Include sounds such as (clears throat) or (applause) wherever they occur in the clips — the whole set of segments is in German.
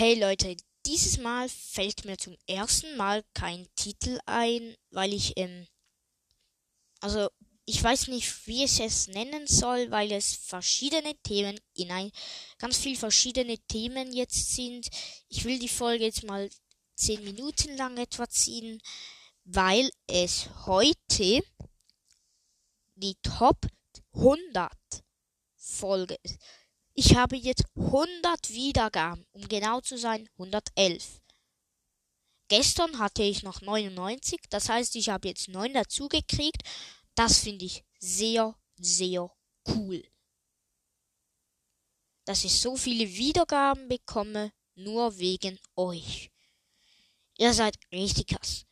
Hey Leute, dieses Mal fällt mir zum ersten Mal kein Titel ein, weil ich, ähm, also ich weiß nicht, wie ich es nennen soll, weil es verschiedene Themen in ein, ganz viel verschiedene Themen jetzt sind. Ich will die Folge jetzt mal zehn Minuten lang etwa ziehen, weil es heute die Top 100 Folge ist. Ich habe jetzt 100 Wiedergaben, um genau zu sein 111. Gestern hatte ich noch 99, das heißt, ich habe jetzt 9 dazugekriegt das finde ich sehr, sehr cool. Dass ich so viele Wiedergaben bekomme, nur wegen euch. Ihr seid richtig krass.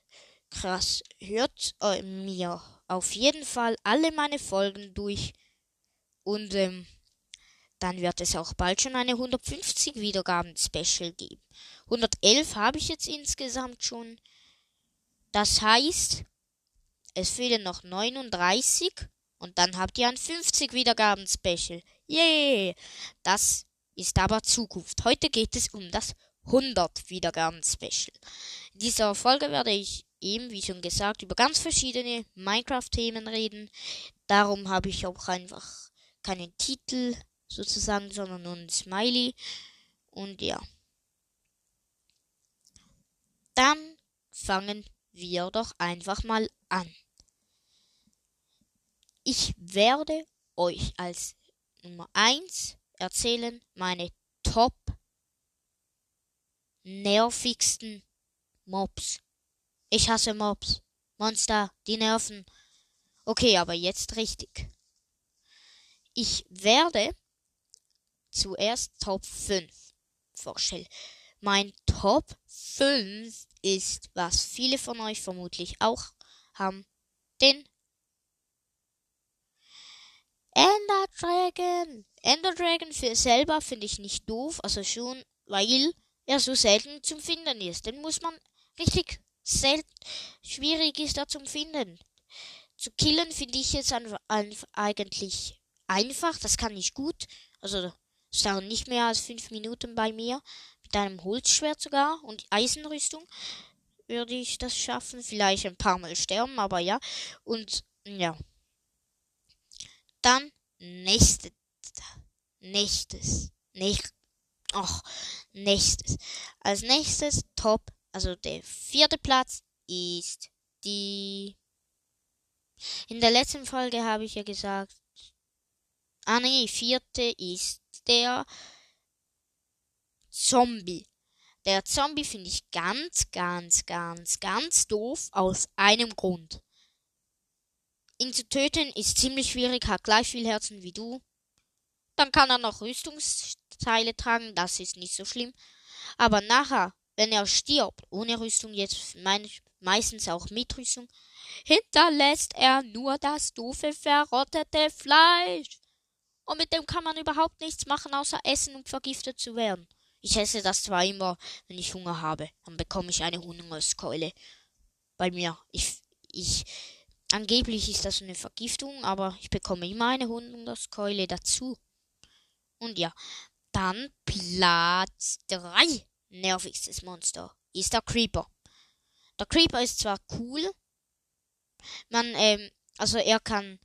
Krass. Hört äh, mir auf jeden Fall alle meine Folgen durch. Und ähm, dann wird es auch bald schon eine 150 Wiedergaben Special geben. 111 habe ich jetzt insgesamt schon. Das heißt, es fehlen noch 39 und dann habt ihr ein 50 Wiedergaben Special. Yay! Das ist aber Zukunft. Heute geht es um das 100 Wiedergaben Special. In dieser Folge werde ich eben, wie schon gesagt, über ganz verschiedene Minecraft-Themen reden. Darum habe ich auch einfach keinen Titel sozusagen, sondern nur ein Smiley. Und ja. Dann fangen wir doch einfach mal an. Ich werde euch als Nummer 1 erzählen meine Top nervigsten Mobs. Ich hasse Mobs. Monster, die nerven. Okay, aber jetzt richtig. Ich werde zuerst Top 5 vorstellen. Mein Top 5 ist, was viele von euch vermutlich auch haben, den Ender Dragon. Ender Dragon für selber finde ich nicht doof, also schon, weil er so selten zum Finden ist. Den muss man richtig selten, schwierig ist er zum Finden. Zu killen finde ich jetzt eigentlich einfach, das kann ich gut. Also, dauert nicht mehr als fünf Minuten bei mir. Mit einem Holzschwert sogar und Eisenrüstung würde ich das schaffen. Vielleicht ein paar Mal sterben, aber ja. Und ja. Dann nächstes. Nächstes. Nicht. Och, nächstes. Als nächstes Top, also der vierte Platz ist die. In der letzten Folge habe ich ja gesagt. Ah nee, vierte ist der Zombie. Der Zombie finde ich ganz, ganz, ganz, ganz doof aus einem Grund. Ihn zu töten ist ziemlich schwierig, hat gleich viel Herzen wie du. Dann kann er noch Rüstungsteile tragen, das ist nicht so schlimm. Aber nachher, wenn er stirbt, ohne Rüstung, jetzt meine ich meistens auch mit Rüstung, hinterlässt er nur das doofe, verrottete Fleisch. Und mit dem kann man überhaupt nichts machen, außer essen und vergiftet zu werden. Ich esse das zwar immer, wenn ich Hunger habe, dann bekomme ich eine Hungerskeule. Bei mir. Ich, ich, Angeblich ist das eine Vergiftung, aber ich bekomme immer eine Hunderskeule dazu. Und ja, dann Platz 3 nervigstes Monster ist der Creeper. Der Creeper ist zwar cool, man, ähm, also er kann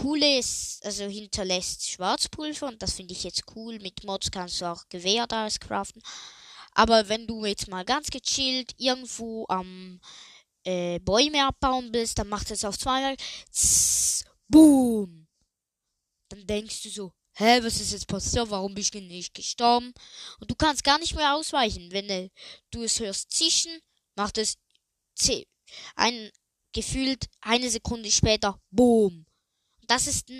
cooles, also hinterlässt Schwarzpulver und das finde ich jetzt cool. Mit Mods kannst du auch Gewehr da craften. Aber wenn du jetzt mal ganz gechillt irgendwo am äh, Bäume abbauen bist, dann macht es auf zweimal. Zzz, boom. Dann denkst du so, hä, was ist jetzt passiert? Warum bin ich nicht gestorben? Und du kannst gar nicht mehr ausweichen. Wenn äh, du es hörst zischen, macht es ein gefühlt eine Sekunde später, boom. Das ist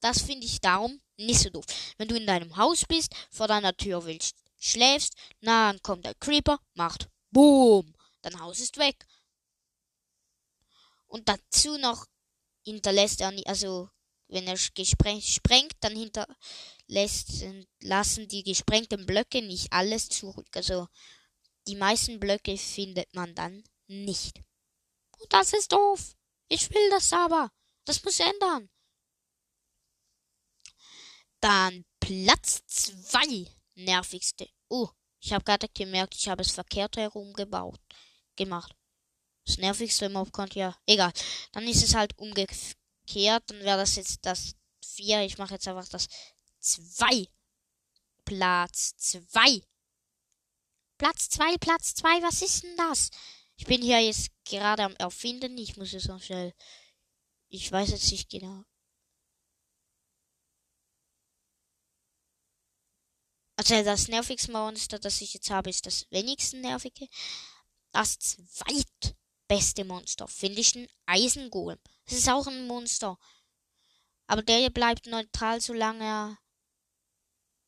das finde ich darum nicht so doof. Wenn du in deinem Haus bist, vor deiner Tür willst, schläfst, dann kommt der Creeper, macht boom. Dein Haus ist weg. Und dazu noch hinterlässt er, also wenn er sprengt, dann hinterlässt, lassen die gesprengten Blöcke nicht alles zurück. Also die meisten Blöcke findet man dann nicht. Und das ist doof. Ich will das aber. Das muss ändern. Dann Platz zwei nervigste. Oh, Ich habe gerade gemerkt, ich habe es verkehrt herumgebaut, gemacht. Das nervigste Mob kommt ja. Egal. Dann ist es halt umgekehrt. Dann wäre das jetzt das 4. Ich mache jetzt einfach das 2. Platz 2. Platz 2, Platz 2. Was ist denn das? Ich bin hier jetzt gerade am Erfinden. Ich muss es noch schnell. Ich weiß jetzt nicht genau. Also das nervigste Monster, das ich jetzt habe, ist das wenigsten nervige. Das zweitbeste Monster finde ich ein Eisengolem. Das ist auch ein Monster. Aber der bleibt neutral, solange er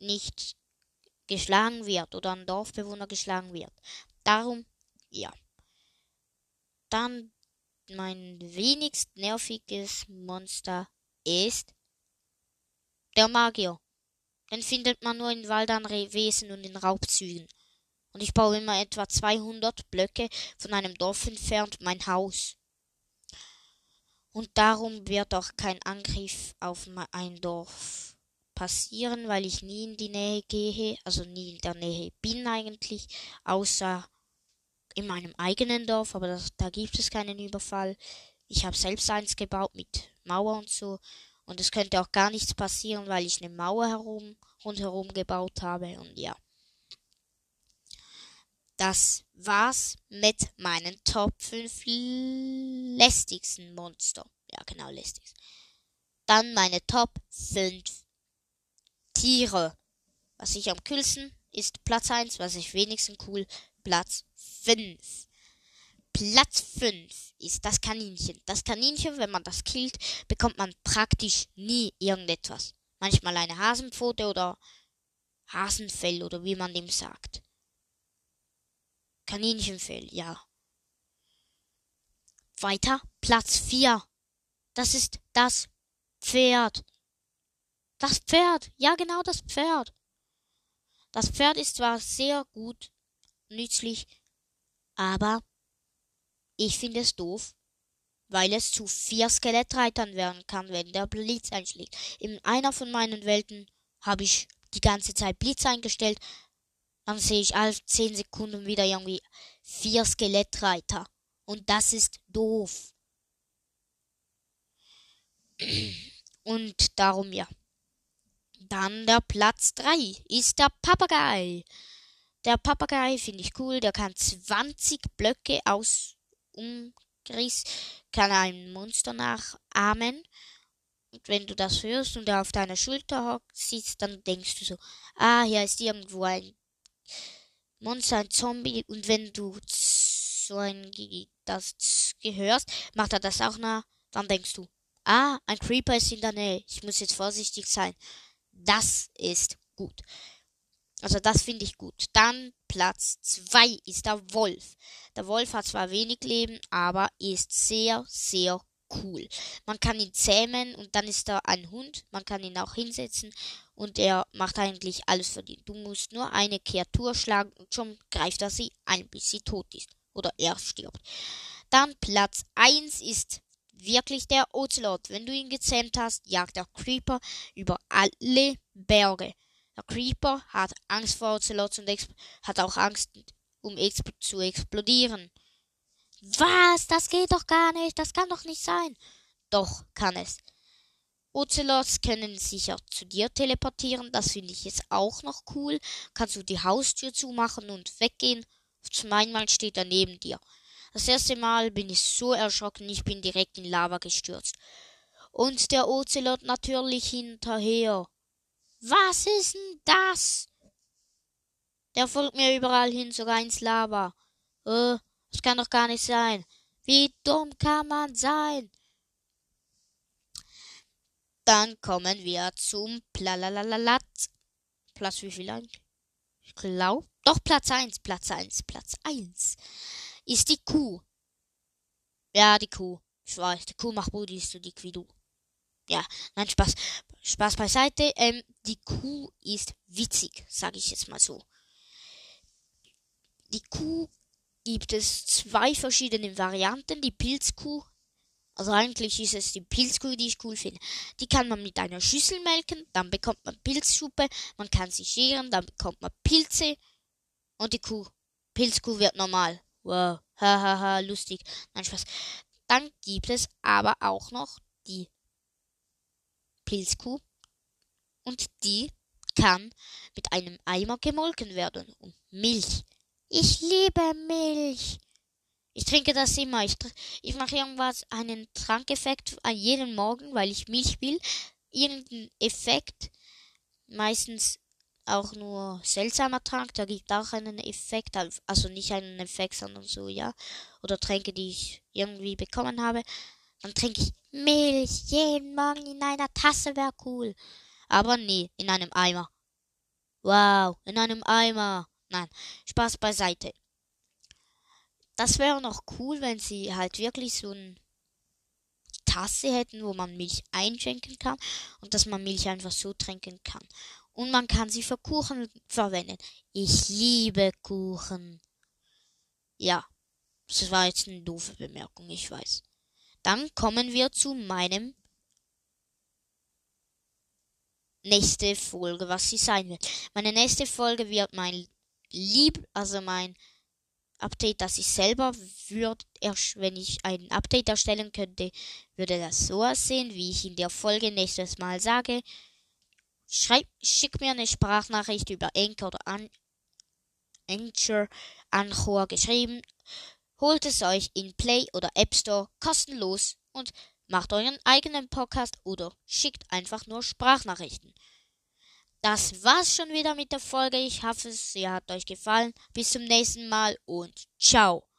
nicht geschlagen wird oder ein Dorfbewohner geschlagen wird. Darum, ja. Dann mein wenigst nerviges Monster ist der Magier. Den findet man nur in Waldern-Wesen und in Raubzügen. Und ich baue immer etwa 200 Blöcke von einem Dorf entfernt mein Haus. Und darum wird auch kein Angriff auf ein Dorf passieren, weil ich nie in die Nähe gehe, also nie in der Nähe bin eigentlich, außer in meinem eigenen Dorf, aber das, da gibt es keinen Überfall. Ich habe selbst eins gebaut mit Mauer und so. Und es könnte auch gar nichts passieren, weil ich eine Mauer herum, rundherum gebaut habe. Und ja. Das war's mit meinen Top 5 lästigsten Monster. Ja, genau, lästigsten. Dann meine Top 5 Tiere. Was ich am coolsten ist Platz 1, was ich wenigstens cool Platz 5. Platz 5 ist das Kaninchen. Das Kaninchen, wenn man das killt, bekommt man praktisch nie irgendetwas. Manchmal eine Hasenpfote oder Hasenfell oder wie man dem sagt. Kaninchenfell, ja. Weiter, Platz 4. Das ist das Pferd. Das Pferd, ja genau das Pferd. Das Pferd ist zwar sehr gut nützlich, aber ich finde es doof, weil es zu vier Skelettreitern werden kann, wenn der Blitz einschlägt. In einer von meinen Welten habe ich die ganze Zeit Blitz eingestellt, dann sehe ich alle zehn Sekunden wieder irgendwie vier Skelettreiter. Und das ist doof. (clears throat) Und darum ja. Dann der Platz 3 ist der Papagei. Der Papagei finde ich cool, der kann 20 Blöcke aus Umriss, kann ein Monster nachahmen. Und wenn du das hörst und er auf deiner Schulter sitzt, dann denkst du so, ah, hier ist irgendwo ein Monster, ein Zombie. Und wenn du so ein das gehörst, macht er das auch nach, dann denkst du, ah, ein Creeper ist in der Nähe. Ich muss jetzt vorsichtig sein. Das ist gut. Also das finde ich gut. Dann Platz 2 ist der Wolf. Der Wolf hat zwar wenig Leben, aber ist sehr, sehr cool. Man kann ihn zähmen und dann ist er ein Hund. Man kann ihn auch hinsetzen und er macht eigentlich alles für dich. Du musst nur eine Kreatur schlagen und schon greift er sie ein, bis sie tot ist oder er stirbt. Dann Platz 1 ist wirklich der Ocelot. Wenn du ihn gezähmt hast, jagt der Creeper über alle Berge. Der Creeper hat Angst vor Ocelots und hat auch Angst, um exp zu explodieren. Was? Das geht doch gar nicht. Das kann doch nicht sein. Doch, kann es. Ocelots können sich auch zu dir teleportieren. Das finde ich jetzt auch noch cool. Kannst du die Haustür zumachen und weggehen. Zum einmal steht er neben dir. Das erste Mal bin ich so erschrocken, ich bin direkt in Lava gestürzt. Und der Ocelot natürlich hinterher. Was ist denn das? Der folgt mir überall hin, sogar ins Lava. Äh, das kann doch gar nicht sein. Wie dumm kann man sein? Dann kommen wir zum Plalalalalalat. Platz wie viel eigentlich? Ich glaube. Doch, Platz 1, Platz 1, Platz 1. Ist die Kuh. Ja, die Kuh. Ich weiß, die Kuh macht Budi so dick wie du. Ja, nein, Spaß. Spaß beiseite. Ähm, die Kuh ist witzig, sage ich jetzt mal so. Die Kuh gibt es zwei verschiedene Varianten. Die Pilzkuh, also eigentlich ist es die Pilzkuh, die ich cool finde. Die kann man mit einer Schüssel melken, dann bekommt man Pilzsuppe, man kann sie scheren, dann bekommt man Pilze Und die Kuh, Pilzkuh wird normal. Wow, hahaha, ha, ha, lustig. Nein, Spaß. Dann gibt es aber auch noch die Pilzkuh. Und die kann mit einem Eimer gemolken werden. Und Milch. Ich liebe Milch. Ich trinke das immer. Ich, ich mache irgendwas, einen Trankeffekt jeden Morgen, weil ich Milch will. Irgendein Effekt. Meistens auch nur seltsamer Trank, da gibt auch einen Effekt, also nicht einen Effekt, sondern so, ja. Oder Tränke, die ich irgendwie bekommen habe. Dann trinke ich Milch jeden Morgen in einer Tasse, wäre cool. Aber nee, in einem Eimer. Wow, in einem Eimer. Nein, Spaß beiseite. Das wäre noch cool, wenn sie halt wirklich so eine Tasse hätten, wo man Milch einschenken kann und dass man Milch einfach so trinken kann. Und man kann sie für Kuchen verwenden. Ich liebe Kuchen. Ja, das war jetzt eine doofe Bemerkung, ich weiß. Dann kommen wir zu meinem nächste Folge, was sie sein wird. Meine nächste Folge wird mein Lieb, also mein Update, das ich selber würde, wenn ich ein Update erstellen könnte, würde das so aussehen, wie ich in der Folge nächstes Mal sage. Schreib, schick mir eine Sprachnachricht über Anchor oder an, Anchor, Anchor geschrieben. Holt es euch in Play oder App Store kostenlos und macht euren eigenen Podcast oder schickt einfach nur Sprachnachrichten. Das war's schon wieder mit der Folge. Ich hoffe, sie hat euch gefallen. Bis zum nächsten Mal und ciao.